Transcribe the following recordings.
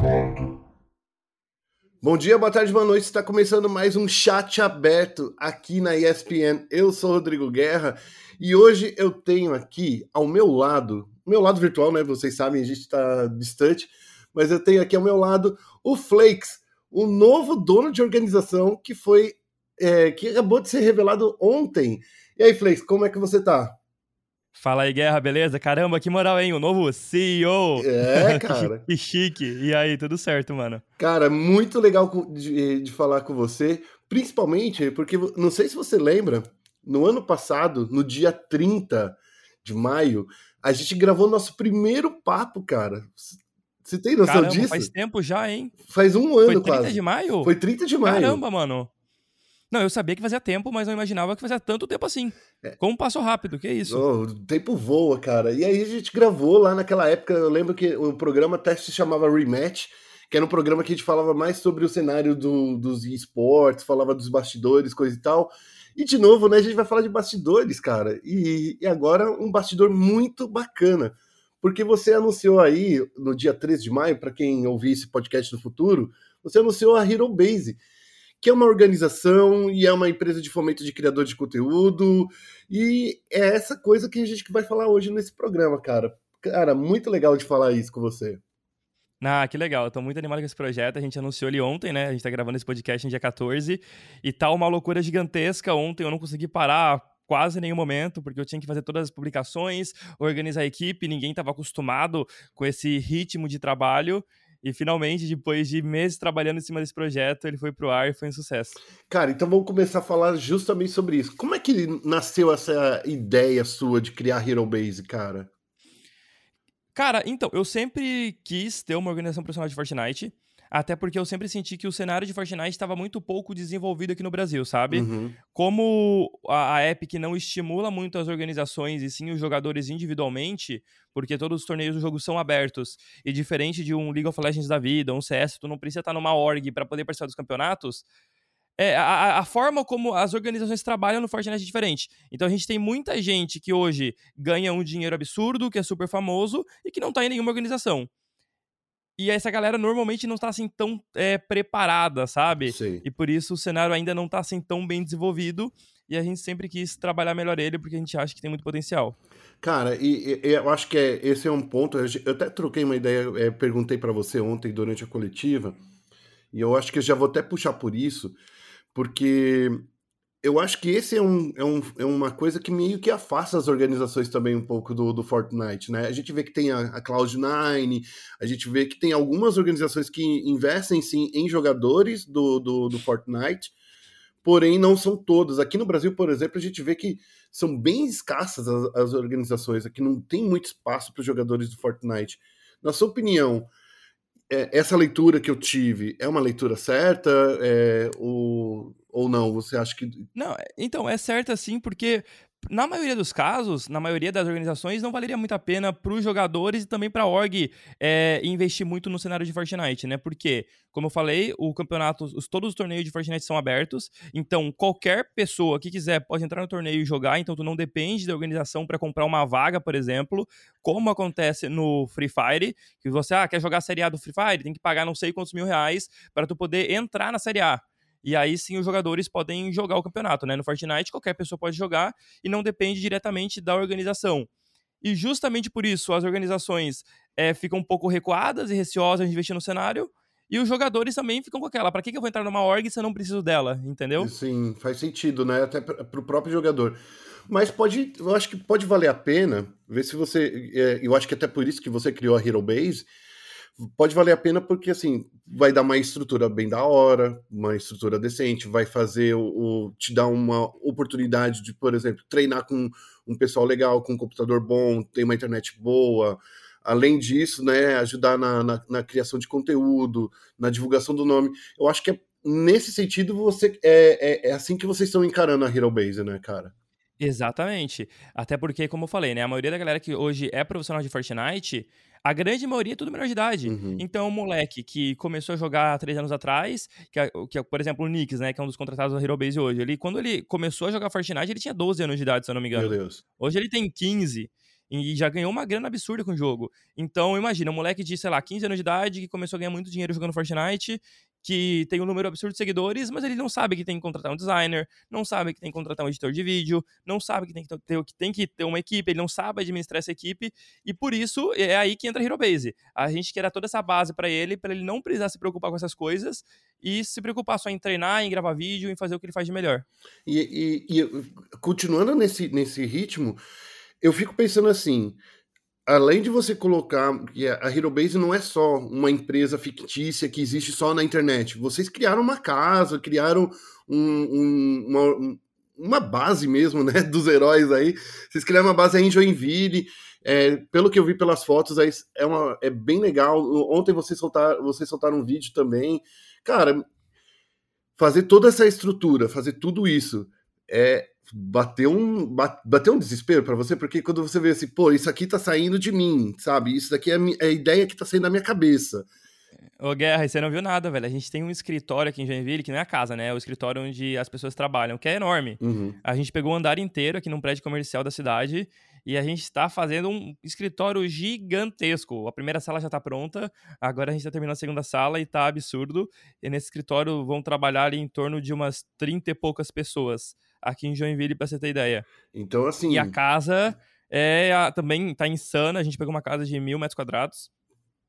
gravando. Bom dia, boa tarde, boa noite. Está começando mais um chat aberto aqui na ESPN. Eu sou Rodrigo Guerra e hoje eu tenho aqui ao meu lado, meu lado virtual, né? Vocês sabem, a gente está distante, mas eu tenho aqui ao meu lado o Flakes, o novo dono de organização que foi é, que acabou de ser revelado ontem. E aí, Flakes, como é que você tá? Fala aí, Guerra, beleza? Caramba, que moral, hein? O novo CEO. É, cara. que chique. E aí, tudo certo, mano? Cara, muito legal de, de, falar com você, principalmente porque, não sei se você lembra, no ano passado, no dia 30 de maio, a gente gravou nosso primeiro papo, cara. Você tem noção Caramba, disso? faz tempo já, hein? Faz um ano Foi 30 quase. de maio? Foi 30 de maio. Caramba, mano. Não, eu sabia que fazia tempo, mas não imaginava que fazia tanto tempo assim. É. Como passou rápido, que isso? Oh, o tempo voa, cara. E aí a gente gravou lá naquela época, eu lembro que o programa até se chamava Rematch, que era um programa que a gente falava mais sobre o cenário do, dos esportes, falava dos bastidores, coisa e tal. E de novo, né, a gente vai falar de bastidores, cara. E, e agora um bastidor muito bacana. Porque você anunciou aí, no dia 13 de maio, para quem ouvir esse podcast no futuro, você anunciou a Hero Base que é uma organização e é uma empresa de fomento de criadores de conteúdo. E é essa coisa que a gente vai falar hoje nesse programa, cara. Cara, muito legal de falar isso com você. Ah, que legal. Eu tô muito animado com esse projeto. A gente anunciou ele ontem, né? A gente tá gravando esse podcast no dia 14. E tá uma loucura gigantesca. Ontem eu não consegui parar quase nenhum momento, porque eu tinha que fazer todas as publicações, organizar a equipe, ninguém estava acostumado com esse ritmo de trabalho. E finalmente, depois de meses trabalhando em cima desse projeto, ele foi pro ar e foi um sucesso. Cara, então vamos começar a falar justamente sobre isso. Como é que nasceu essa ideia sua de criar Hero Base, cara? Cara, então, eu sempre quis ter uma organização profissional de Fortnite. Até porque eu sempre senti que o cenário de Fortnite estava muito pouco desenvolvido aqui no Brasil, sabe? Uhum. Como a, a, Epic não estimula muito as organizações e sim os jogadores individualmente, porque todos os torneios do jogo são abertos, e diferente de um League of Legends da vida, um CS, tu não precisa estar numa org para poder participar dos campeonatos, é, a, a, forma como as organizações trabalham no Fortnite é diferente. Então a gente tem muita gente que hoje ganha um dinheiro absurdo, que é super famoso, e que não tá em nenhuma organização. E essa galera normalmente não tá assim tão é, preparada, sabe? Sim. E por isso o cenário ainda não tá assim tão bem desenvolvido. E a gente sempre quis trabalhar melhor ele porque a gente acha que tem muito potencial. Cara, e, e eu acho que é, esse é um ponto. Eu até troquei uma ideia, é, perguntei para você ontem durante a coletiva, e eu acho que eu já vou até puxar por isso, porque eu acho que esse é, um, é, um, é uma coisa que meio que afasta as organizações também um pouco do, do Fortnite, né? A gente vê que tem a, a Cloud9, a gente vê que tem algumas organizações que investem sim em jogadores do, do, do Fortnite, porém não são todas. Aqui no Brasil, por exemplo, a gente vê que são bem escassas as, as organizações, aqui não tem muito espaço para os jogadores do Fortnite. Na sua opinião, essa leitura que eu tive é uma leitura certa? É, o, ou não? Você acha que. Não, é, então, é certo assim, porque na maioria dos casos, na maioria das organizações, não valeria muito a pena para os jogadores e também para a org é, investir muito no cenário de Fortnite, né? Porque, como eu falei, o campeonato, os, todos os torneios de Fortnite são abertos, então qualquer pessoa que quiser pode entrar no torneio e jogar, então tu não depende da organização para comprar uma vaga, por exemplo, como acontece no Free Fire, que você ah, quer jogar a Série A do Free Fire, tem que pagar não sei quantos mil reais para tu poder entrar na Série A. E aí sim os jogadores podem jogar o campeonato, né? No Fortnite qualquer pessoa pode jogar e não depende diretamente da organização. E justamente por isso as organizações é, ficam um pouco recuadas e receosas de investir no cenário. E os jogadores também ficam com aquela, para que, que eu vou entrar numa org se eu não preciso dela, entendeu? Sim, faz sentido, né? Até para o próprio jogador. Mas pode, eu acho que pode valer a pena ver se você. É, eu acho que até por isso que você criou a Hero Base, pode valer a pena porque assim vai dar uma estrutura bem da hora, uma estrutura decente, vai fazer o, o, te dar uma oportunidade de, por exemplo, treinar com um pessoal legal, com um computador bom, ter uma internet boa. Além disso, né, ajudar na, na, na criação de conteúdo, na divulgação do nome. Eu acho que é, nesse sentido você é, é, é assim que vocês estão encarando a Hero Base, né, cara? Exatamente. Até porque, como eu falei, né, a maioria da galera que hoje é profissional de Fortnite a grande maioria é tudo menor de idade. Uhum. Então, o moleque que começou a jogar há três anos atrás, que é, que é, por exemplo, o Nix, né, que é um dos contratados da Hero Base hoje, ele, quando ele começou a jogar Fortnite, ele tinha 12 anos de idade, se eu não me engano. Meu Deus. Hoje ele tem 15. E já ganhou uma grana absurda com o jogo. Então, imagina, um moleque de, sei lá, 15 anos de idade que começou a ganhar muito dinheiro jogando Fortnite que tem um número absurdo de seguidores, mas ele não sabe que tem que contratar um designer, não sabe que tem que contratar um editor de vídeo, não sabe que tem que ter, que tem que ter uma equipe, ele não sabe administrar essa equipe, e por isso é aí que entra a Hero Base. A gente quer dar toda essa base para ele, para ele não precisar se preocupar com essas coisas e se preocupar só em treinar, em gravar vídeo, em fazer o que ele faz de melhor. E, e, e continuando nesse, nesse ritmo, eu fico pensando assim, além de você colocar que a Hero Base não é só uma empresa fictícia que existe só na internet. Vocês criaram uma casa, criaram um, um, uma, uma, base mesmo, né, dos heróis aí. Vocês criaram uma base aí em Joinville. É, pelo que eu vi pelas fotos, é, é, uma, é bem legal. Ontem vocês soltaram, vocês soltaram um vídeo também. Cara, fazer toda essa estrutura, fazer tudo isso, é, bateu um, bateu um desespero para você, porque quando você vê assim, pô, isso aqui tá saindo de mim, sabe? Isso daqui é a, é a ideia que tá saindo da minha cabeça. Ô, Guerra, você não viu nada, velho. A gente tem um escritório aqui em Joinville, que não é a casa, né? É o escritório onde as pessoas trabalham, que é enorme. Uhum. A gente pegou o um andar inteiro aqui num prédio comercial da cidade e a gente está fazendo um escritório gigantesco. A primeira sala já está pronta, agora a gente está terminando a segunda sala e está absurdo. E nesse escritório vão trabalhar ali em torno de umas 30 e poucas pessoas aqui em Joinville, para você ter ideia. Então, assim. E a casa é a, também tá insana. A gente pegou uma casa de mil metros quadrados.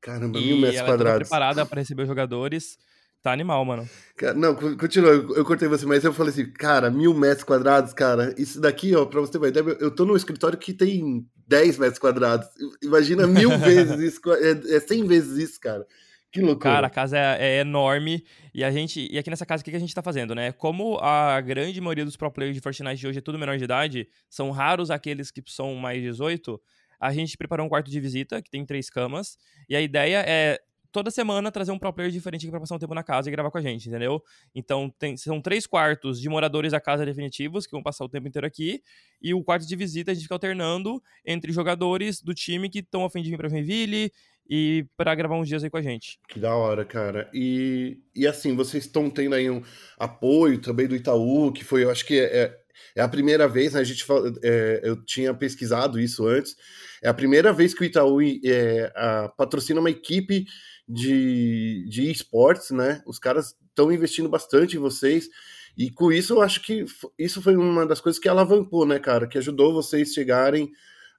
Caramba, mil metros ela quadrados. Tá preparada para receber os jogadores. Tá animal, mano. Não, continua, eu cortei você, mas eu falei assim, cara, mil metros quadrados, cara, isso daqui, ó, pra você ter uma ideia, eu tô num escritório que tem 10 metros quadrados. Imagina mil vezes isso, é, é 100 vezes isso, cara. Que loucura. Cara, a casa é, é, enorme e a gente. E aqui nessa casa, o que, que a gente tá fazendo, né? Como a grande maioria dos pro players de Fortnite de hoje é tudo menor de idade, são raros aqueles que são mais 18, a gente preparou um quarto de visita, que tem três camas, e a ideia é toda semana trazer um pro player diferente aqui pra passar um tempo na casa e gravar com a gente, entendeu? Então, tem, são três quartos de moradores da casa definitivos, que vão passar o tempo inteiro aqui, e o quarto de visita a gente fica alternando entre jogadores do time que estão a fim de vir pra Joinville e para gravar uns dias aí com a gente. Que da hora, cara. E, e assim, vocês estão tendo aí um apoio também do Itaú, que foi, eu acho que é, é a primeira vez, né, a gente é, eu tinha pesquisado isso antes, é a primeira vez que o Itaú é, a, patrocina uma equipe de, de esportes, né? Os caras estão investindo bastante em vocês. E com isso, eu acho que isso foi uma das coisas que alavancou, né, cara? Que ajudou vocês chegarem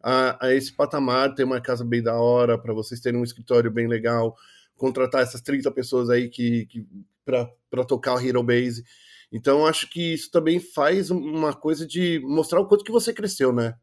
a, a esse patamar, ter uma casa bem da hora, para vocês terem um escritório bem legal, contratar essas 30 pessoas aí que, que para tocar o Hero Base. Então, acho que isso também faz uma coisa de mostrar o quanto que você cresceu, né?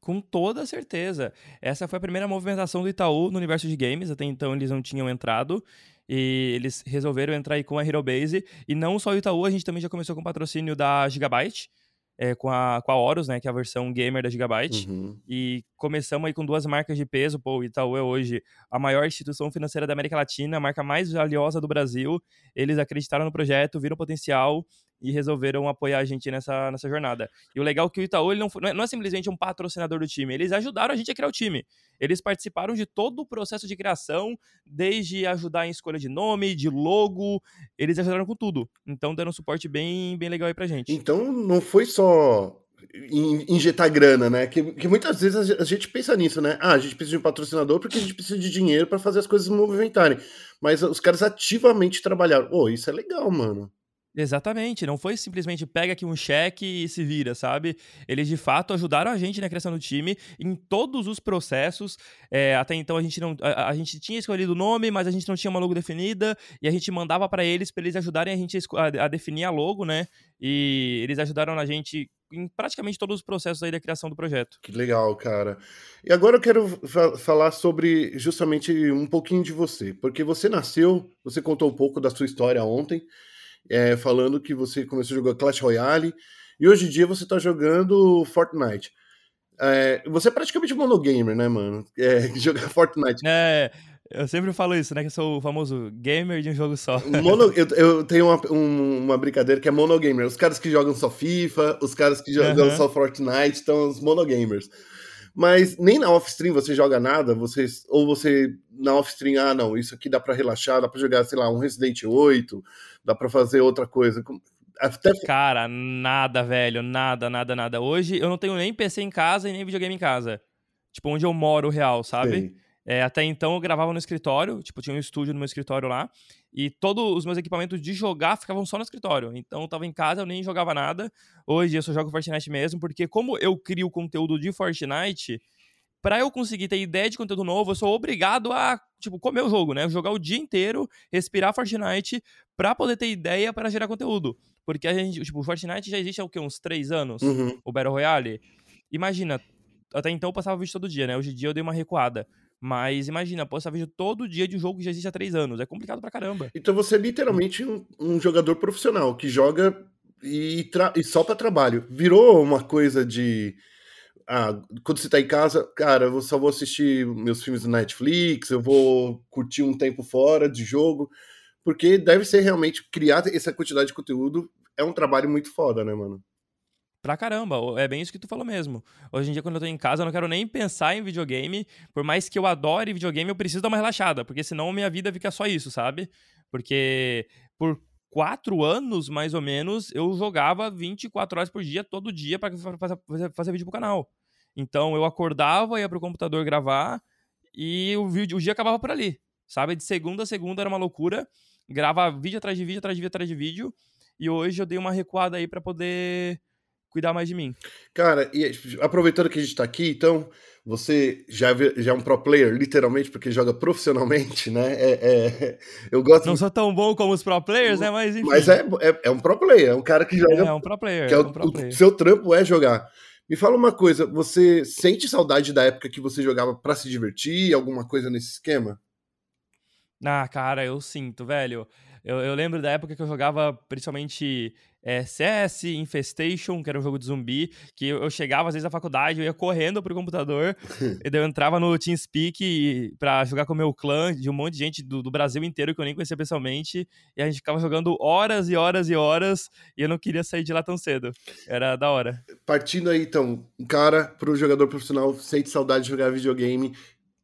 Com toda certeza. Essa foi a primeira movimentação do Itaú no universo de games. Até então eles não tinham entrado. E eles resolveram entrar aí com a Hero Base. E não só o Itaú, a gente também já começou com o patrocínio da Gigabyte. É, com, a, com a Horus, né, que é a versão gamer da Gigabyte. Uhum. E começamos aí com duas marcas de peso. Pô, o Itaú é hoje a maior instituição financeira da América Latina, a marca mais valiosa do Brasil. Eles acreditaram no projeto, viram potencial e resolveram apoiar a gente nessa, nessa jornada. E o legal é que o Itaú ele não, foi, não é simplesmente um patrocinador do time, eles ajudaram a gente a criar o time. Eles participaram de todo o processo de criação, desde ajudar em escolha de nome, de logo, eles ajudaram com tudo. Então deram um suporte bem, bem legal aí pra gente. Então não foi só injetar grana, né? Que, que muitas vezes a gente pensa nisso, né? Ah, a gente precisa de um patrocinador porque a gente precisa de dinheiro para fazer as coisas movimentarem. Mas os caras ativamente trabalharam. Oh, isso é legal, mano. Exatamente, não foi simplesmente pega aqui um cheque e se vira, sabe? Eles de fato ajudaram a gente na criação do time em todos os processos. É, até então a gente não, a, a, gente tinha escolhido o nome, mas a gente não tinha uma logo definida e a gente mandava para eles para eles ajudarem a gente a, a, definir a logo, né? E eles ajudaram a gente em praticamente todos os processos aí da criação do projeto. Que legal, cara. E agora eu quero fa falar sobre justamente um pouquinho de você, porque você nasceu, você contou um pouco da sua história ontem é, falando que você começou a jogar Clash Royale e hoje em dia você tá jogando Fortnite. É, você é praticamente monogamer, né, mano? É, jogar Fortnite. É, eu sempre falo isso, né? Que eu sou o famoso gamer de um jogo só. Mono, eu, eu, tenho uma, um, uma brincadeira que é monogamer. Os caras que jogam só FIFA, os caras que jogam uhum. só Fortnite, estão os monogamers. Mas nem na off-stream você joga nada, você, ou você na off-stream, ah, não, isso aqui dá para relaxar, dá para jogar, sei lá, um Resident 8, dá para fazer outra coisa. Até... Cara, nada, velho, nada, nada, nada. Hoje eu não tenho nem PC em casa e nem videogame em casa. tipo, onde eu moro real, sabe? É, até então eu gravava no escritório, tipo, tinha um estúdio no meu escritório lá, e todos os meus equipamentos de jogar ficavam só no escritório. Então eu tava em casa, eu nem jogava nada. Hoje eu só jogo Fortnite mesmo, porque como eu crio conteúdo de Fortnite, para eu conseguir ter ideia de conteúdo novo, eu sou obrigado a, tipo, comer o jogo, né? Jogar o dia inteiro, respirar Fortnite, pra poder ter ideia para gerar conteúdo. Porque a gente, tipo, o Fortnite já existe há o quê? Uns três anos? Uhum. O Battle Royale? Imagina, até então eu passava vídeo todo dia, né? Hoje em dia eu dei uma recuada. Mas imagina, postar vídeo todo dia de um jogo que já existe há três anos. É complicado pra caramba. Então você é literalmente um, um jogador profissional que joga e, e só para trabalho. Virou uma coisa de. Ah, quando você tá em casa, cara, eu só vou assistir meus filmes do Netflix, eu vou curtir um tempo fora de jogo, porque deve ser realmente criar essa quantidade de conteúdo é um trabalho muito foda, né, mano? Pra caramba, é bem isso que tu falou mesmo. Hoje em dia, quando eu tô em casa, eu não quero nem pensar em videogame. Por mais que eu adore videogame, eu preciso dar uma relaxada, porque senão minha vida fica só isso, sabe? Porque por quatro anos, mais ou menos, eu jogava 24 horas por dia, todo dia, para fazer, fazer vídeo pro canal. Então eu acordava, ia pro computador gravar e o, vídeo, o dia acabava por ali, sabe? De segunda a segunda era uma loucura. Grava vídeo atrás de vídeo, atrás de vídeo, atrás de vídeo. E hoje eu dei uma recuada aí para poder cuidar mais de mim. Cara, e aproveitando que a gente tá aqui, então, você já, já é um pro player, literalmente, porque joga profissionalmente, né? É, é, eu gosto. Não sou tão bom como os pro players, né? Mas enfim. Mas é, é, é um pro player, é um cara que joga. É, é um pro player. Que é, é um pro player. O seu trampo é jogar. Me fala uma coisa, você sente saudade da época que você jogava para se divertir, alguma coisa nesse esquema? Ah, cara, eu sinto, velho. Eu, eu lembro da época que eu jogava principalmente é, CS, Infestation, que era um jogo de zumbi, que eu, eu, chegava às vezes na faculdade, eu ia correndo pro computador, e daí eu entrava no TeamSpeak pra jogar com o meu clã, de um monte de gente do, do, Brasil inteiro que eu nem conhecia pessoalmente, e a gente ficava jogando horas e horas e horas, e eu não queria sair de lá tão cedo. Era da hora. Partindo aí, então, um cara pro jogador profissional sente saudade de jogar videogame,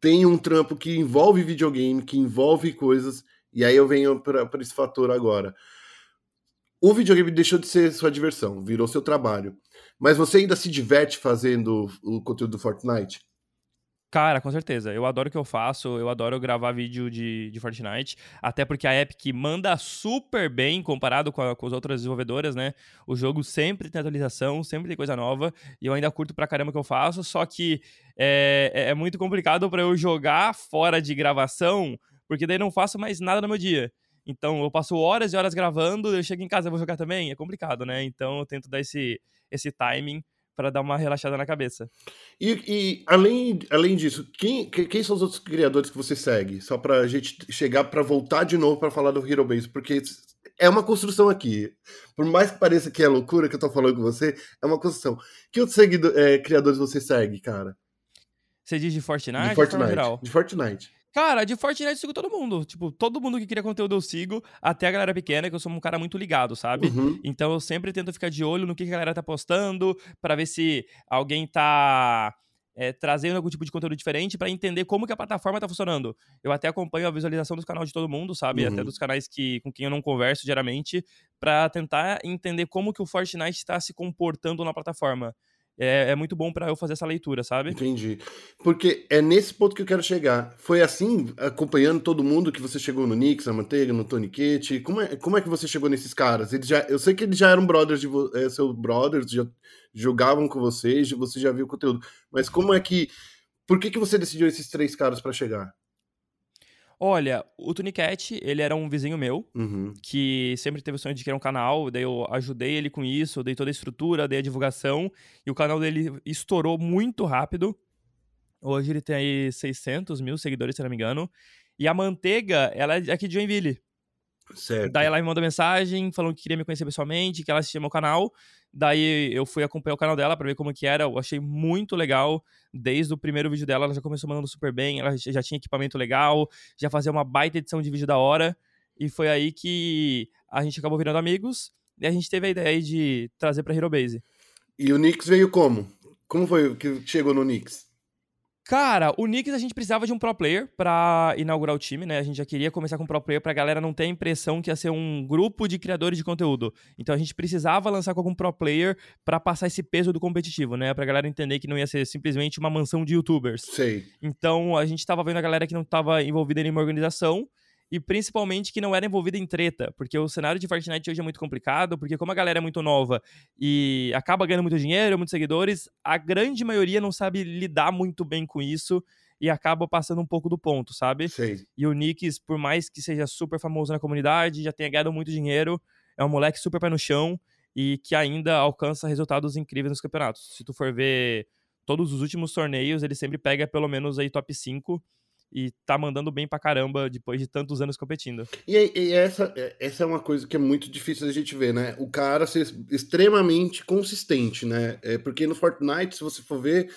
tem um trampo que envolve videogame, que envolve coisas, e aí eu venho para esse fator agora o videogame deixou de ser sua diversão, virou seu trabalho. Mas você ainda se diverte fazendo o conteúdo do Fortnite? Cara, com certeza. Eu adoro o que eu faço, eu adoro gravar vídeo de, de Fortnite, até porque a Epic manda super bem comparado com, a, com as outras desenvolvedoras, né? O jogo sempre tem atualização, sempre tem coisa nova, e eu ainda curto pra caramba o que eu faço, só que é, é, é muito complicado para eu jogar fora de gravação, porque daí não faço mais nada no meu dia. Então eu passo horas e horas gravando, eu chego em casa e vou jogar também, é complicado, né? Então eu tento dar esse, esse timing para dar uma relaxada na cabeça. E, e, além, além disso, quem, quem são os outros criadores que você segue? Só pra gente chegar para voltar de novo para falar do Hero Base, porque é uma construção aqui. Por mais que pareça que é loucura que eu tô falando com você, é uma construção. Que outros seguido, é, criadores você segue, cara? Você diz de Fortnite? De Fortnite. De Fortnite. Cara, de Fortnite eu sigo todo mundo. Tipo, todo mundo que cria conteúdo eu sigo, até a galera pequena, que eu sou um cara muito ligado, sabe? Uhum. Então eu sempre tento ficar de olho no que a galera tá postando, para ver se alguém tá é, trazendo algum tipo de conteúdo diferente para entender como que a plataforma tá funcionando. Eu até acompanho a visualização dos canais de todo mundo, sabe? Uhum. Até dos canais que, com quem eu não converso diariamente, para tentar entender como que o Fortnite está se comportando na plataforma é, é muito bom para eu fazer essa leitura, sabe? Entendi. Porque é nesse ponto que eu quero chegar. Foi assim, acompanhando todo mundo, que você chegou no Nix, na Manteiga, no Tony Kit. Como é, como é que você chegou nesses caras? Eles já, eu sei que eles já eram brothers de é, seus brothers, já jogavam com vocês, você já viu o conteúdo. Mas como é que. Por que, que você decidiu esses três caras para chegar? Olha, o Tunicat, ele era um vizinho meu, uhum. que sempre teve o sonho de criar um canal, daí eu ajudei ele com isso, dei toda a estrutura, dei a divulgação, e o canal dele estourou muito rápido. Hoje ele tem aí 600 mil seguidores, se não me engano. E a Manteiga, ela é aqui de Joinville. Certo. Daí ela me mandou mensagem falando que queria me conhecer pessoalmente, que ela assistia meu canal. Daí eu fui acompanhar o canal dela para ver como que era. Eu achei muito legal. Desde o primeiro vídeo dela, ela já começou mandando super bem. Ela já tinha equipamento legal, já fazia uma baita edição de vídeo da hora. E foi aí que a gente acabou virando amigos. E a gente teve a ideia de trazer pra Hero Base. E o Nix veio como? Como foi que chegou no Nix? Cara, o Knicks a gente precisava de um pro player pra inaugurar o time, né? A gente já queria começar com um pro player pra galera não ter a impressão que ia ser um grupo de criadores de conteúdo. Então a gente precisava lançar com algum pro player pra passar esse peso do competitivo, né? Pra galera entender que não ia ser simplesmente uma mansão de youtubers. Sei. Então a gente tava vendo a galera que não tava envolvida em nenhuma organização e principalmente que não era envolvida em treta, porque o cenário de Fortnite hoje é muito complicado, porque como a galera é muito nova e acaba ganhando muito dinheiro, muitos seguidores, a grande maioria não sabe lidar muito bem com isso e acaba passando um pouco do ponto, sabe? E o Nix, por mais que seja super famoso na comunidade, já tenha ganhado muito dinheiro, é um moleque super pé no chão e que ainda alcança resultados incríveis nos campeonatos. Se tu for ver todos os últimos torneios, ele sempre pega pelo menos aí top 5 e tá mandando bem pra caramba depois de tantos anos competindo. E, e, essa, essa é uma coisa que é muito difícil da gente ver, né? O cara ser extremamente consistente, né? É porque no Fortnite, se você for ver,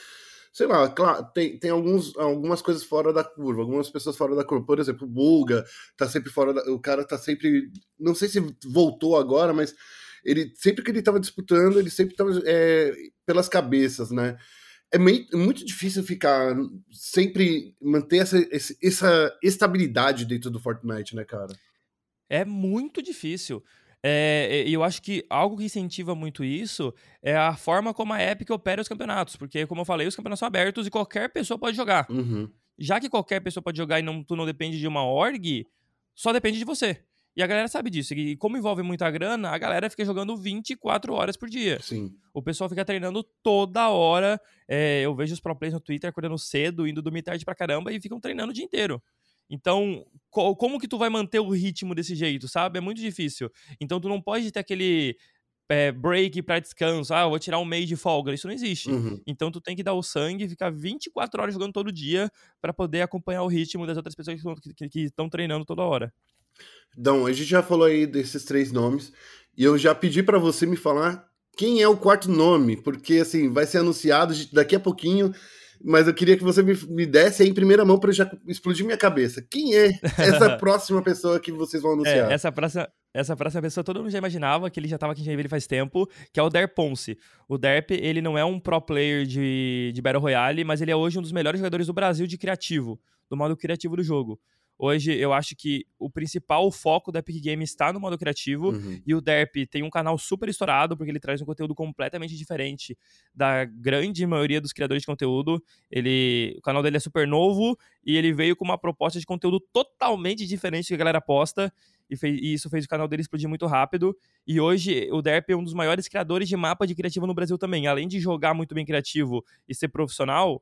sei lá, claro, tem, tem alguns, algumas coisas fora da curva, algumas pessoas fora da curva. Por exemplo, o Bulga tá sempre fora da. O cara tá sempre. Não sei se voltou agora, mas ele sempre que ele tava disputando, ele sempre tava é, pelas cabeças, né? É, meio, é muito difícil ficar sempre manter essa, essa estabilidade dentro do Fortnite, né, cara? É muito difícil. É, e eu acho que algo que incentiva muito isso é a forma como a Epic opera os campeonatos. Porque, como eu falei, os campeonatos são abertos e qualquer pessoa pode jogar. Uhum. Já que qualquer pessoa pode jogar e não, tu não depende de uma org, só depende de você. E a galera sabe disso. E como envolve muita grana, a galera fica jogando 24 horas por dia. Sim. O pessoal fica treinando toda hora. É, eu vejo os pro players no Twitter acordando cedo, indo dormir tarde pra caramba e ficam treinando o dia inteiro. Então, co como que tu vai manter o ritmo desse jeito, sabe? É muito difícil. Então, tu não pode ter aquele é, break para descanso. Ah, eu vou tirar um mês de folga. Isso não existe. Uhum. Então, tu tem que dar o sangue e ficar 24 horas jogando todo dia para poder acompanhar o ritmo das outras pessoas que estão treinando toda hora. Então, a gente já falou aí desses três nomes e eu já pedi para você me falar quem é o quarto nome, porque assim, vai ser anunciado daqui a pouquinho, mas eu queria que você me, me desse aí em primeira mão para já explodir minha cabeça. Quem é essa próxima pessoa que vocês vão anunciar? É, essa próxima essa próxima pessoa todo mundo já imaginava que ele já estava aqui em Joinville faz tempo, que é o Der Ponce. O Derp, ele não é um pro player de, de Battle Royale, mas ele é hoje um dos melhores jogadores do Brasil de criativo, do modo criativo do jogo. Hoje eu acho que o principal foco da Epic Games está no modo criativo uhum. e o Derp tem um canal super estourado porque ele traz um conteúdo completamente diferente da grande maioria dos criadores de conteúdo. Ele, o canal dele é super novo e ele veio com uma proposta de conteúdo totalmente diferente que a galera posta e, fez, e isso fez o canal dele explodir muito rápido. E hoje o Derp é um dos maiores criadores de mapa de criativo no Brasil também. Além de jogar muito bem criativo e ser profissional,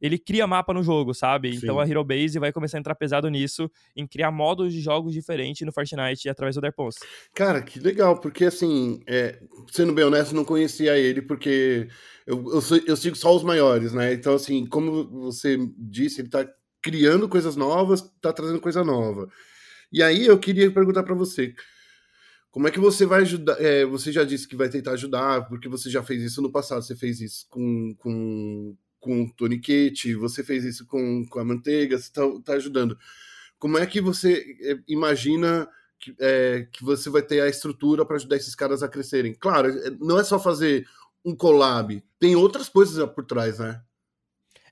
ele cria mapa no jogo, sabe? Sim. Então a Hero Base vai começar a entrar pesado nisso, em criar modos de jogos diferentes no Fortnite através do Derpons. Cara, que legal, porque assim, é, sendo bem honesto, não conhecia ele, porque eu, eu, eu, sigo só os maiores, né? Então, assim, como você disse, ele tá criando coisas novas, tá trazendo coisa nova. E aí eu queria perguntar para você. Como é que você vai ajudar? É, você já disse que vai tentar ajudar, porque você já fez isso no passado. Você fez isso com, com com o toniquete, você fez isso com, com a manteiga, você está tá ajudando. Como é que você é, imagina que, é, que você vai ter a estrutura para ajudar esses caras a crescerem? Claro, é, não é só fazer um collab, tem outras coisas por trás, né?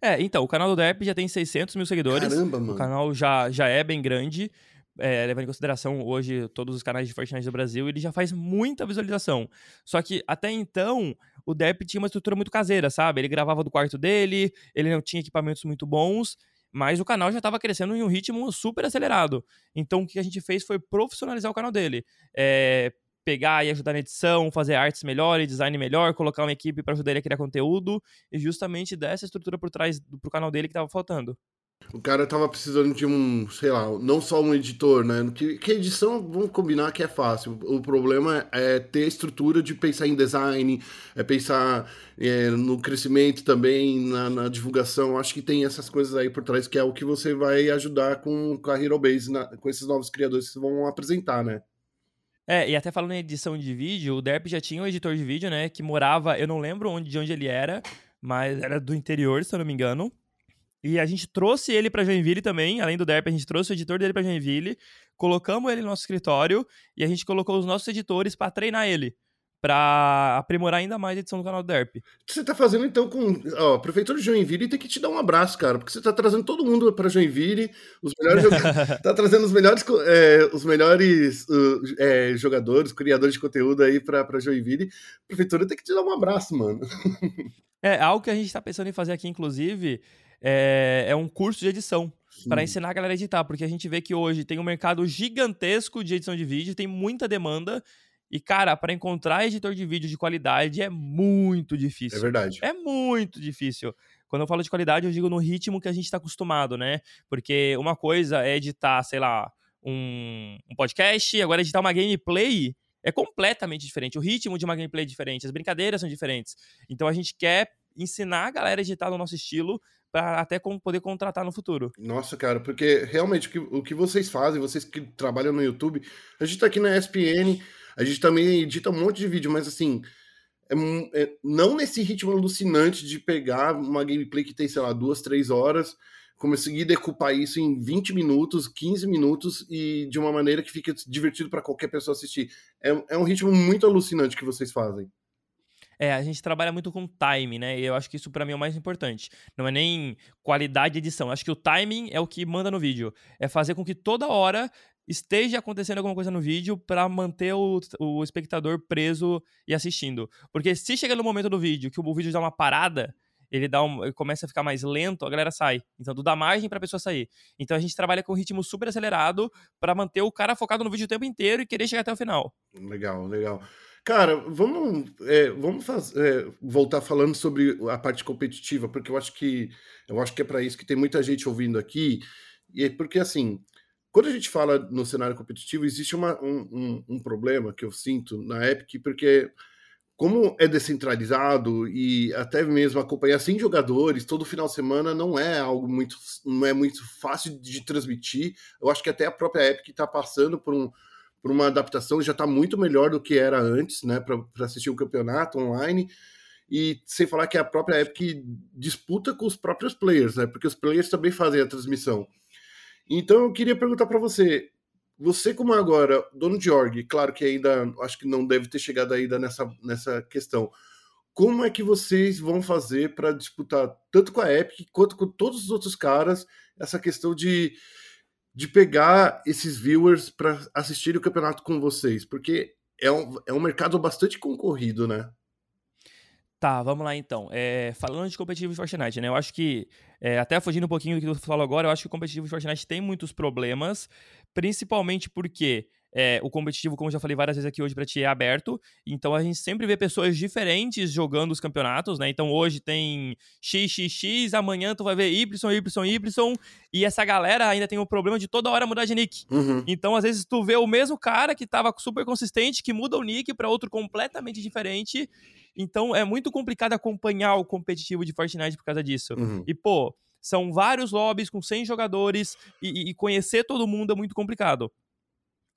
É, então, o canal do Derp já tem 600 mil seguidores. Caramba, mano. O canal já, já é bem grande. É, levando em consideração hoje todos os canais de Fortnite do Brasil, ele já faz muita visualização. Só que até então, o Derp tinha uma estrutura muito caseira, sabe? Ele gravava do quarto dele, ele não tinha equipamentos muito bons, mas o canal já estava crescendo em um ritmo super acelerado. Então o que a gente fez foi profissionalizar o canal dele. É, pegar e ajudar na edição, fazer artes melhor, design melhor, colocar uma equipe para ajudar ele a criar conteúdo e justamente dessa estrutura por trás do canal dele que estava faltando. O cara tava precisando de um, sei lá, não só um editor, né? Que, que edição, vamos combinar que é fácil. O problema é ter estrutura de pensar em design, é pensar é, no crescimento também, na, na, divulgação. Acho que tem essas coisas aí por trás, que é o que você vai ajudar com, com a Hero Base, na, com esses novos criadores que vão apresentar, né? É, e até falando em edição de vídeo, o Derp já tinha um editor de vídeo, né? Que morava, eu não lembro onde, de onde ele era, mas era do interior, se eu não me engano. E a gente trouxe ele para Joinville também, além do Derp, a gente trouxe o editor dele para Joinville, colocamos ele no nosso escritório e a gente colocou os nossos editores para treinar ele. para aprimorar ainda mais a edição do canal do Derp. Você tá fazendo então com. Ó, a Prefeitura de Joinville tem que te dar um abraço, cara, porque você tá trazendo todo mundo para Joinville, os melhores tá trazendo os melhores, é, os melhores uh, é, jogadores, criadores de conteúdo aí pra, pra Joinville. A Prefeitura tem que te dar um abraço, mano. É, algo que a gente tá pensando em fazer aqui, inclusive, é, é um curso de edição para ensinar a galera a editar, porque a gente vê que hoje tem um mercado gigantesco de edição de vídeo, tem muita demanda e, cara, para encontrar editor de vídeo de qualidade é muito difícil. É verdade. É muito difícil. Quando eu falo de qualidade, eu digo no ritmo que a gente está acostumado, né? Porque uma coisa é editar, sei lá, um, um podcast, agora editar uma gameplay é completamente diferente. O ritmo de uma gameplay é diferente, as brincadeiras são diferentes. Então a gente quer ensinar a galera a editar no nosso estilo para até poder contratar no futuro. Nossa, cara, porque realmente o que, o que vocês fazem, vocês que trabalham no YouTube, a gente tá aqui na ESPN, a gente também edita um monte de vídeo, mas assim, é, é, não nesse ritmo alucinante de pegar uma gameplay que tem, sei lá, duas, três horas, conseguir decupar isso em 20 minutos, 15 minutos e de uma maneira que fique divertido para qualquer pessoa assistir. É, é um ritmo muito alucinante que vocês fazem. É, a gente trabalha muito com time, né? E eu acho que isso para mim é o mais importante. Não é nem qualidade de edição. Eu acho que o timing é o que manda no vídeo. É fazer com que toda hora esteja acontecendo alguma coisa no vídeo para manter o, o espectador preso e assistindo. Porque se chega no momento do vídeo que o vídeo dá uma parada, ele dá um, ele começa a ficar mais lento, a galera sai. Então tu dá margem para a pessoa sair. Então a gente trabalha com um ritmo super acelerado para manter o cara focado no vídeo o tempo inteiro e querer chegar até o final. Legal, legal. Cara, vamos, é, vamos fazer, é, voltar falando sobre a parte competitiva, porque eu acho que eu acho que é para isso que tem muita gente ouvindo aqui. E é porque assim, quando a gente fala no cenário competitivo, existe uma, um, um, um, problema que eu sinto na Epic, porque como é descentralizado e até mesmo acompanhar sem jogadores todo final de semana não é algo muito não é muito fácil de transmitir. Eu acho que até a própria Epic está passando por, um, por uma adaptação já está muito melhor do que era antes, né, para assistir o campeonato online. E sem falar que a própria Epic disputa com os próprios players, né? Porque os players também fazem a transmissão. Então eu queria perguntar para você, você como agora dono de org, claro que ainda acho que não deve ter chegado ainda nessa, nessa questão. Como é que vocês vão fazer para disputar tanto com a Epic quanto com todos os outros caras essa questão de, de pegar esses viewers para assistir o campeonato com vocês? Porque é um, é um mercado bastante concorrido, né? Tá, vamos lá então. É, falando de competitivo de Fortnite, né? Eu acho que, é, até fugindo um pouquinho do que tu falou agora, eu acho que o competitivo de Fortnite tem muitos problemas, principalmente porque é, o competitivo, como eu já falei várias vezes aqui hoje para ti, é aberto. Então a gente sempre vê pessoas diferentes jogando os campeonatos, né? Então hoje tem XXX, amanhã tu vai ver Y, Y, Y. E essa galera ainda tem o problema de toda hora mudar de nick. Uhum. Então às vezes tu vê o mesmo cara que tava super consistente, que muda o nick para outro completamente diferente. Então é muito complicado acompanhar o competitivo de Fortnite por causa disso. Uhum. E, pô, são vários lobbies com 100 jogadores e, e conhecer todo mundo é muito complicado.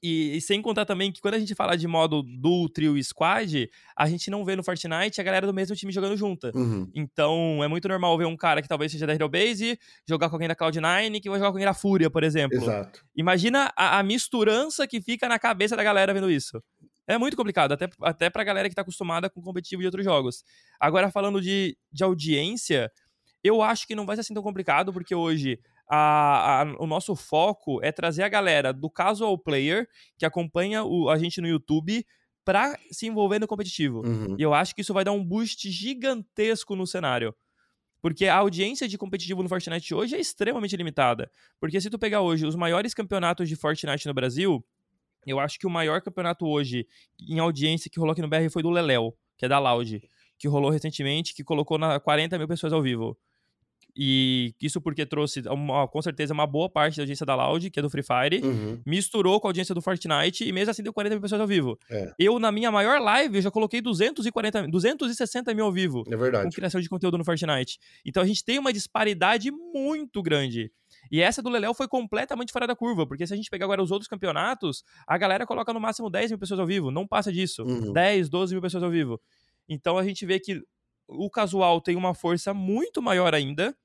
E, e, sem contar também que quando a gente fala de modo duo, trio e squad, a gente não vê no Fortnite a galera do mesmo time jogando junta. Uhum. Então é muito normal ver um cara que talvez seja da Hero Base jogar com alguém da Cloud9 que vai jogar com alguém da Fúria, por exemplo. Exato. Imagina a, a misturança que fica na cabeça da galera vendo isso. É muito complicado, até, até pra galera que tá acostumada com competitivo de outros jogos. Agora, falando de, de audiência, eu acho que não vai ser assim tão complicado, porque hoje a, a, o nosso foco é trazer a galera do casual player, que acompanha o, a gente no YouTube, para se envolver no competitivo. Uhum. E eu acho que isso vai dar um boost gigantesco no cenário. Porque a audiência de competitivo no Fortnite hoje é extremamente limitada. Porque se tu pegar hoje os maiores campeonatos de Fortnite no Brasil, eu acho que o maior campeonato hoje em audiência que rolou aqui no BR foi do Leléo, que é da Loud, que rolou recentemente, que colocou na 40 mil pessoas ao vivo. E isso porque trouxe, uma, com certeza, uma boa parte da audiência da Loud, que é do Free Fire, uhum. misturou com a audiência do Fortnite e mesmo assim deu 40 mil pessoas ao vivo. É. Eu, na minha maior live, já coloquei 240, 260 mil ao vivo. É verdade. Com criação de conteúdo no Fortnite. Então a gente tem uma disparidade muito grande. E essa do Leléo foi completamente fora da curva, porque se a gente pegar agora os outros campeonatos, a galera coloca no máximo 10 mil pessoas ao vivo, não passa disso. Uhum. 10, 12 mil pessoas ao vivo. Então a gente vê que o casual tem uma força muito maior ainda.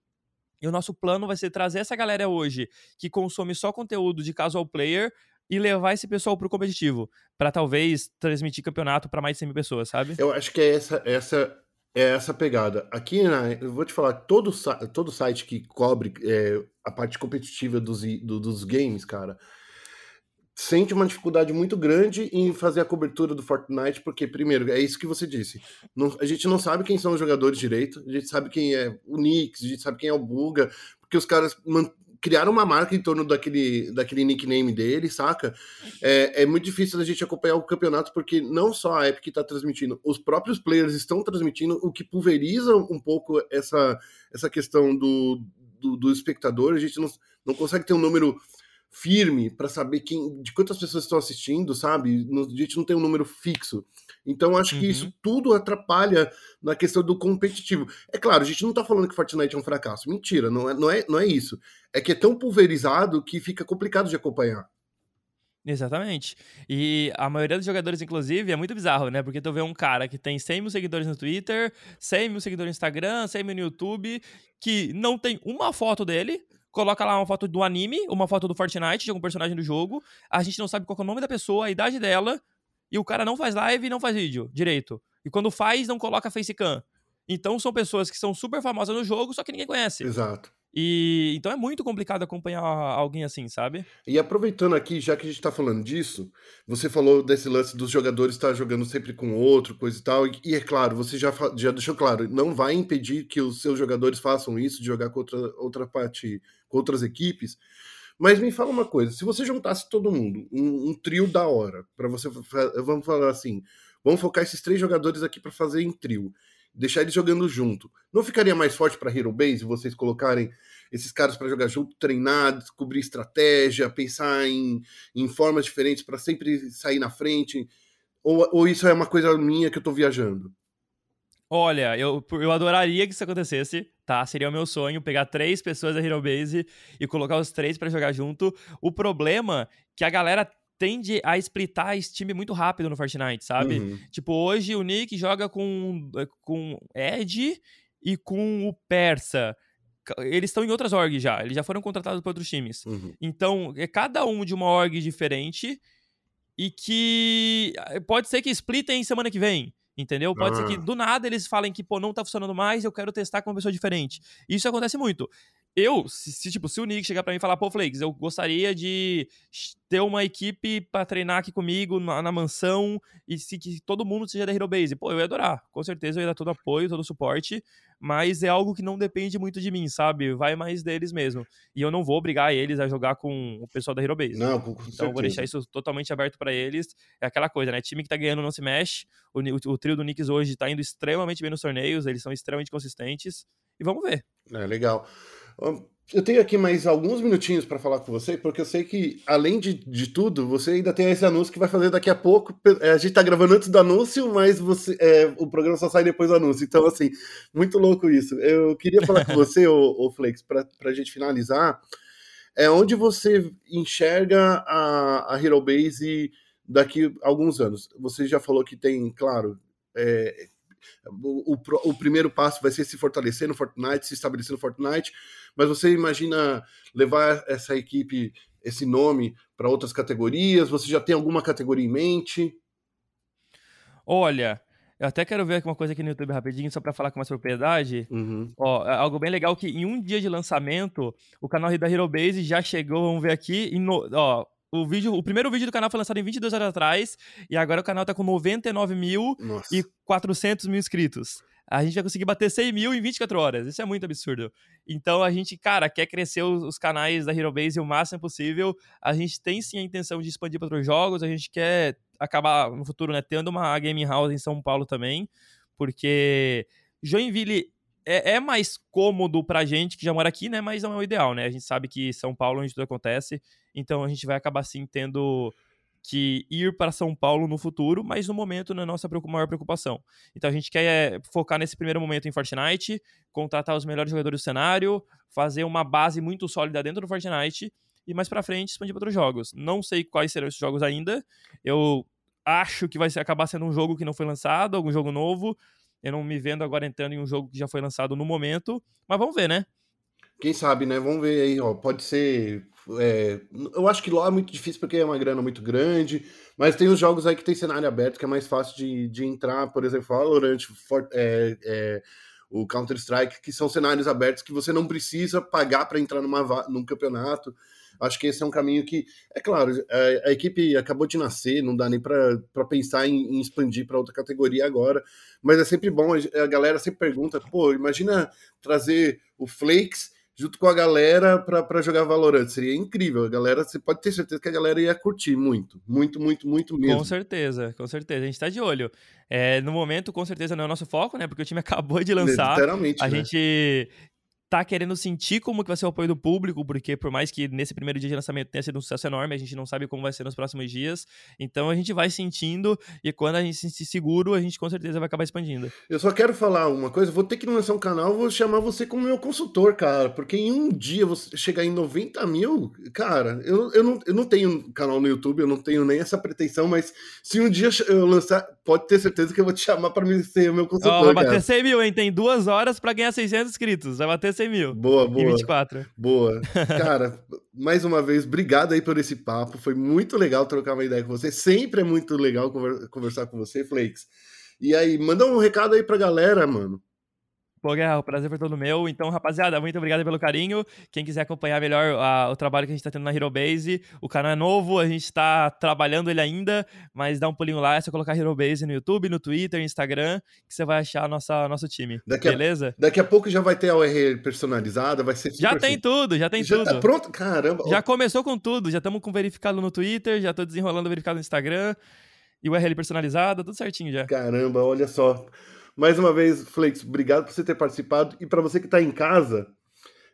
E o nosso plano vai ser trazer essa galera hoje que consome só conteúdo de casual player e levar esse pessoal pro competitivo, para talvez transmitir campeonato para mais de 100 mil pessoas, sabe? Eu acho que é essa, essa é essa pegada. Aqui, na, eu vou te falar, todo, todo site que cobre é, a parte competitiva dos, do, dos games, cara, sente uma dificuldade muito grande em fazer a cobertura do Fortnite, porque, primeiro, é isso que você disse. Não, a gente não sabe quem são os jogadores direito, a gente sabe quem é o Nix, a gente sabe quem é o Buga, porque os caras criaram uma marca em torno daquele, daquele nickname dele, saca? É, é muito difícil a gente acompanhar o campeonato, porque não só a Epic está transmitindo, os próprios players estão transmitindo, o que pulveriza um pouco essa, essa questão do, do, do espectador. A gente não, não consegue ter um número firme para saber quem, de quantas pessoas estão assistindo, sabe? A gente não tem um número fixo. Então acho que isso uhum. tudo atrapalha na questão do competitivo. É claro, a gente não tá falando que Fortnite é um fracasso. Mentira, não é, não é, não é isso. É que é tão pulverizado que fica complicado de acompanhar. Exatamente. E a maioria dos jogadores, inclusive, é muito bizarro, né? Porque tu vê um cara que tem 100 mil seguidores no Twitter, 100 mil seguidores no Instagram, 100 mil no YouTube, que não tem uma foto dele, coloca lá uma foto do anime, uma foto do Fortnite, de algum personagem do jogo, a gente não sabe qual é o nome da pessoa, a idade dela, e o cara não faz live e não faz vídeo direito. E quando faz, não coloca facecam. Então são pessoas que são super famosas no jogo, só que ninguém conhece. Exato. E então é muito complicado acompanhar alguém assim, sabe? E aproveitando aqui, já que a gente tá falando disso, você falou desse lance dos jogadores estar jogando sempre com outro, coisa e tal. E, é claro, você já, já deixou claro, não vai impedir que os seus jogadores façam isso, de jogar com outra, outra parte, com outras equipes. Mas me fala uma coisa, se você juntasse todo mundo, um, um trio da hora, para você, vamos falar assim, vamos focar esses três jogadores aqui para fazer em trio, deixar eles jogando junto, não ficaria mais forte para Hero Base vocês colocarem esses caras para jogar junto, treinar, descobrir estratégia, pensar em, em formas diferentes para sempre sair na frente? Ou, ou isso é uma coisa minha que eu tô viajando? Olha, eu, eu adoraria que isso acontecesse, tá? Seria o meu sonho pegar três pessoas da Hero Base e colocar os três para jogar junto. O problema é que a galera tende a splitar esse time muito rápido no Fortnite, sabe? Uhum. Tipo, hoje o Nick joga com, com Ed e com o Persa. Eles estão em outras orgs já, eles já foram contratados por outros times. Uhum. Então, é cada um de uma org diferente e que eh, pode ser que splitem semana que vem. Entendeu? Pode ah. ser que ah. do nada eles falem que, pô, não tá funcionando mais, eu quero testar com uma pessoa diferente. Isso acontece muito. Eu, se, se tipo, se o Nick chegar para mim e falar, pô, Flakes, eu gostaria de ter uma equipe para treinar aqui comigo na, na, mansão e se que todo mundo seja da Hero Base, pô, eu ia adorar. Com certeza eu ia dar todo apoio, todo suporte, mas é algo que não depende muito de mim, sabe? Vai mais deles mesmo. E eu não vou obrigar eles a jogar com o pessoal da Hero Base. Não, com então certeza. eu vou deixar isso totalmente aberto para eles. É aquela coisa, né? Time que tá ganhando não se mexe. O, o, o trio do Knicks hoje tá indo extremamente bem nos torneios, eles são extremamente consistentes. E vamos ver. É, legal. Eu tenho aqui mais alguns minutinhos para falar com você, porque eu sei que, além de, de tudo, você ainda tem esse anúncio que vai fazer daqui a pouco. É, a gente tá gravando antes do anúncio, mas você, é, o programa só sai depois do anúncio. Então, assim, muito louco isso. Eu queria falar com você, ô, ô Flex, para a gente finalizar. É onde você enxerga a, a Hero Base daqui a alguns anos. Você já falou que tem, claro, é, o, o, o, primeiro passo vai ser se fortalecer no Fortnite, se estabelecer no Fortnite, mas você imagina levar essa equipe, esse nome, para outras categorias? Você já tem alguma categoria em mente? Olha, eu até quero ver uma coisa aqui no YouTube rapidinho, só para falar com mais propriedade. Uhum. Ó, é algo bem legal que em um dia de lançamento, o canal da Hero Base já chegou, vamos ver aqui, no, ó, o, vídeo, o primeiro vídeo do canal foi lançado em 22 horas atrás e agora o canal tá com 99 mil Nossa. e 400 mil inscritos. A gente vai conseguir bater 100 mil em 24 horas. Isso é muito absurdo. Então a gente, cara, quer crescer os, os canais da Hero Base o máximo possível. A gente tem sim a intenção de expandir para outros jogos. A gente quer acabar no futuro, né, tendo uma gaming house em São Paulo também, porque Joinville é, é, mais cômodo pra gente que já mora aqui, né? Mas não é o ideal, né? A gente sabe que São Paulo é onde tudo acontece, então a gente vai acabar sim tendo que ir para São Paulo no futuro, mas no momento não é nossa maior preocupação. Então a gente quer é, focar nesse primeiro momento em Fortnite, contratar os melhores jogadores do cenário, fazer uma base muito sólida dentro do Fortnite e mais para frente expandir para outros jogos. Não sei quais serão esses jogos ainda. Eu acho que vai acabar sendo um jogo que não foi lançado, algum jogo novo. Eu não me vendo agora entrando em um jogo que já foi lançado no momento, mas vamos ver, né? Quem sabe, né? Vamos ver aí, ó. Pode ser É, eu acho que LoL é muito difícil porque é uma grana muito grande, mas tem os jogos aí que tem cenário aberto que é mais fácil de, de entrar, por exemplo, Valorant, For, é, é, o Counter-Strike, que são cenários abertos que você não precisa pagar para entrar numa, num campeonato. Acho que esse é um caminho que, é claro, a, a equipe acabou de nascer, não dá nem para pensar em, em expandir para outra categoria agora, mas é sempre bom, a, a galera sempre pergunta, pô, imagina trazer o Flakes junto com a galera para jogar Valorant. Seria incrível. A galera, você pode ter certeza que a galera ia curtir muito. Muito, muito, muito mesmo. Com certeza, com certeza. A gente tá de olho. É, no momento, com certeza, não é o nosso foco, né? Porque o time acabou de lançar. Literalmente. A né? gente tá querendo sentir como que vai ser o apoio do público, porque por mais que nesse primeiro dia de lançamento tenha sido um sucesso enorme, a gente não sabe como vai ser nos próximos dias. Então a gente vai sentindo e quando a gente se sentir seguro, a gente com certeza vai acabar expandindo. Eu só quero falar uma coisa, vou ter que lançar um canal, vou chamar você como meu consultor, cara, porque em um dia você chegar em 90 mil, cara, eu, eu, não, eu não tenho canal no YouTube, eu não tenho nem essa pretensão, mas se um dia eu lançar, pode ter certeza que eu vou te chamar para ser meu consultor, oh, vai bater cara. 100 mil, hein? Tem duas horas para ganhar 600 inscritos, vai bater 100 mil. Boa, boa. Em 24. Boa. Cara, mais uma vez, obrigado aí por esse papo. Foi muito legal trocar uma ideia com você. Sempre é muito legal conversar com você, Flakes. E aí, manda um recado aí pra galera, mano. Pô, Guerra, o prazer foi todo meu. Então, rapaziada, muito obrigado pelo carinho. Quem quiser acompanhar melhor o trabalho que a gente tá tendo na Hero Base, o canal é novo, a gente tá trabalhando ele ainda, mas dá um pulinho lá, é só colocar Hero Base no YouTube, no Twitter, no Instagram, que você vai achar nossa, nosso time. Daqui beleza? A, daqui a pouco já vai ter a URL personalizada, vai ser Já tem tudo, já tem já tudo. Já tá pronto? Caramba. Já começou com tudo, já estamos com verificado no Twitter, já tô desenrolando verificado no Instagram, e URL personalizada, tudo certinho já. Caramba, olha só. Mais uma vez, Flakes, obrigado por você ter participado. E para você que está em casa,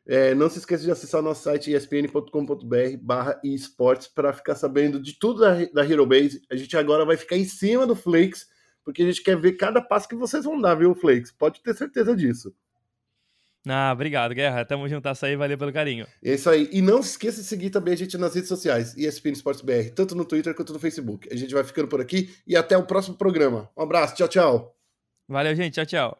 é, não se esqueça de acessar o nosso site espn.com.br barra esportes para ficar sabendo de tudo da, da Hero Base. A gente agora vai ficar em cima do Flakes, porque a gente quer ver cada passo que vocês vão dar, viu, Flakes? Pode ter certeza disso. Ah, obrigado, Guerra. Tamo juntas aí, valeu pelo carinho. É isso aí. E não se esqueça de seguir também a gente nas redes sociais, ESPN Esportes BR, tanto no Twitter quanto no Facebook. A gente vai ficando por aqui e até o próximo programa. Um abraço, tchau, tchau. Valeu, gente. Tchau, tchau.